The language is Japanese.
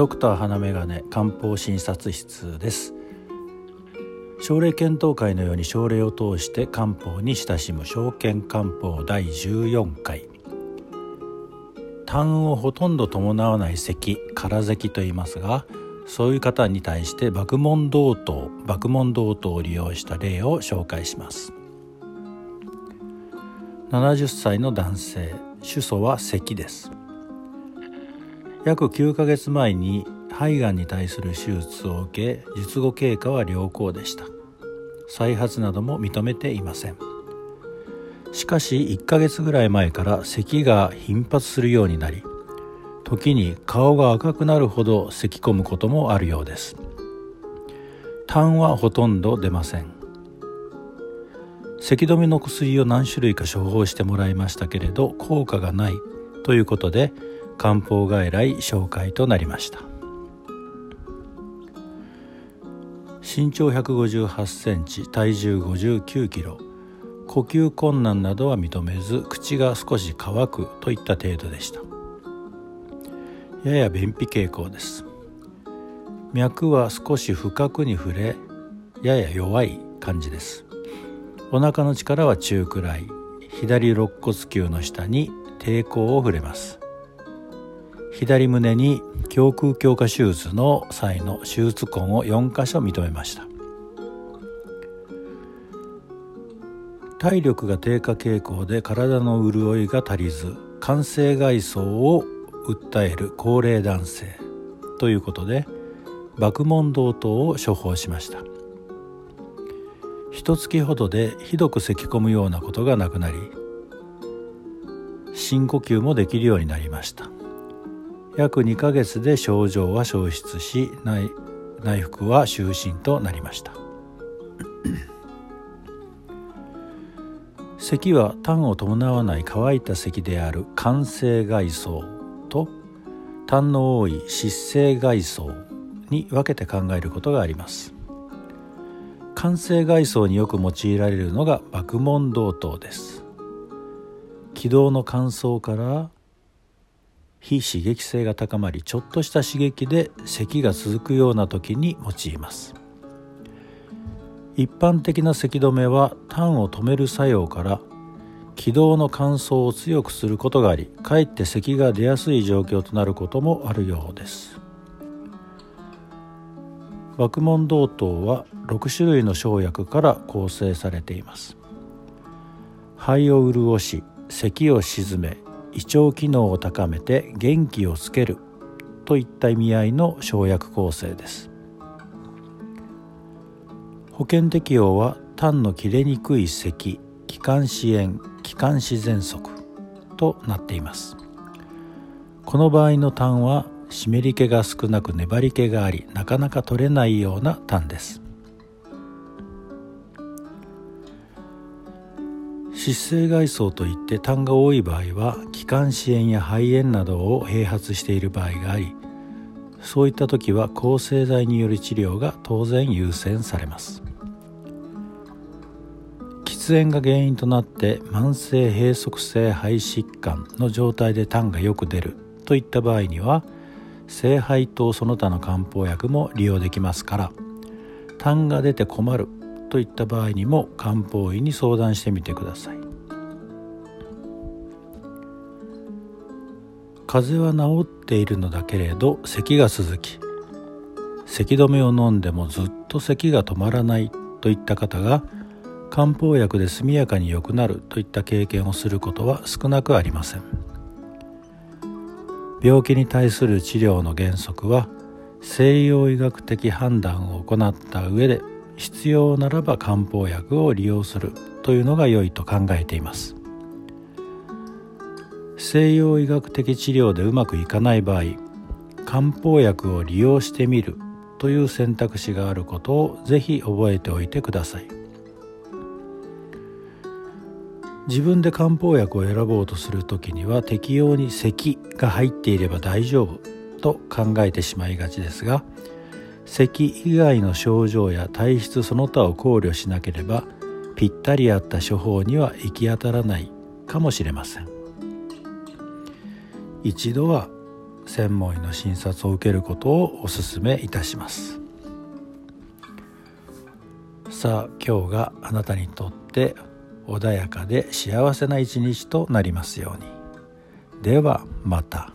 ドクター花眼鏡漢方診察室です。症例検討会のように症例を通して漢方に親しむ証券漢方第14回。痰をほとんど伴わない咳空咳と言いますがそういう方に対して爆問同等爆問同等を利用した例を紹介します。70歳の男性主訴は咳です。約9ヶ月前に肺がんに対する手術を受け術後経過は良好でした。再発なども認めていません。しかし1ヶ月ぐらい前から咳が頻発するようになり時に顔が赤くなるほど咳き込むこともあるようです。痰はほとんど出ません。咳止めの薬を何種類か処方してもらいましたけれど効果がないということで漢方外来紹介となりました。身長158センチ体重59キロ。呼吸困難などは認めず口が少し乾くといった程度でした。やや便秘傾向です。脈は少し深くに触れやや弱い感じです。お腹の力は中くらい。左肋骨球の下に抵抗を触れます。左胸に胸腔強化手術の際の手術痕を4箇所認めました。体力が低下傾向で体の潤いが足りず肝性外装を訴える高齢男性ということで爆問同等を処方しました。一月ほどでひどく咳き込むようなことがなくなり深呼吸もできるようになりました。約2ヶ月で症状は消失し内内服は就寝となりました。咳は痰を伴わない乾いた咳である肝性外装と痰の多い湿性外装に分けて考えることがあります。肝性外装によく用いられるのが爆問同等です。気道の乾燥から非刺激性が高まりちょっとした刺激で咳が続くような時に用います。一般的な咳止めは痰を止める作用から気道の乾燥を強くすることがありかえって咳が出やすい状況となることもあるようです。爆問同等は6種類の生薬から構成されています。肺を潤し咳を鎮め胃腸機能を高めて元気をつけるといった意味合いの生薬構成です。保険適用は痰の切れにくい咳気管支炎気管支喘息となっています。この場合の痰は湿り気が少なく粘り気がありなかなか取れないような痰です。湿性外装といって痰が多い場合は気管支炎や肺炎などを併発している場合がありそういった時は抗生剤による治療が当然優先されます。喫煙が原因となって慢性閉塞性肺疾患の状態で痰がよく出るといった場合には聖杯とその他の漢方薬も利用できますから痰が出て困るといった場合にも漢方医に相談してみてください。風邪は治っているのだけれど咳が続き咳止めを飲んでもずっと咳が止まらないといった方が漢方薬で速やかに良くなるといった経験をすることは少なくありません。病気に対する治療の原則は西洋医学的判断を行った上で必要ならば漢方薬を利用するというのが良いと考えています。西洋医学的治療でうまくいかない場合漢方薬を利用してみるという選択肢があることをぜひ覚えておいてください。自分で漢方薬を選ぼうとする時には適用に咳が入っていれば大丈夫と考えてしまいがちですが咳以外の症状や体質その他を考慮しなければぴったり合った処方には行き当たらないかもしれません。一度は専門医の診察を受けることをお勧めいたします。さあ今日があなたにとって穏やかで幸せな一日となりますように。ではまた。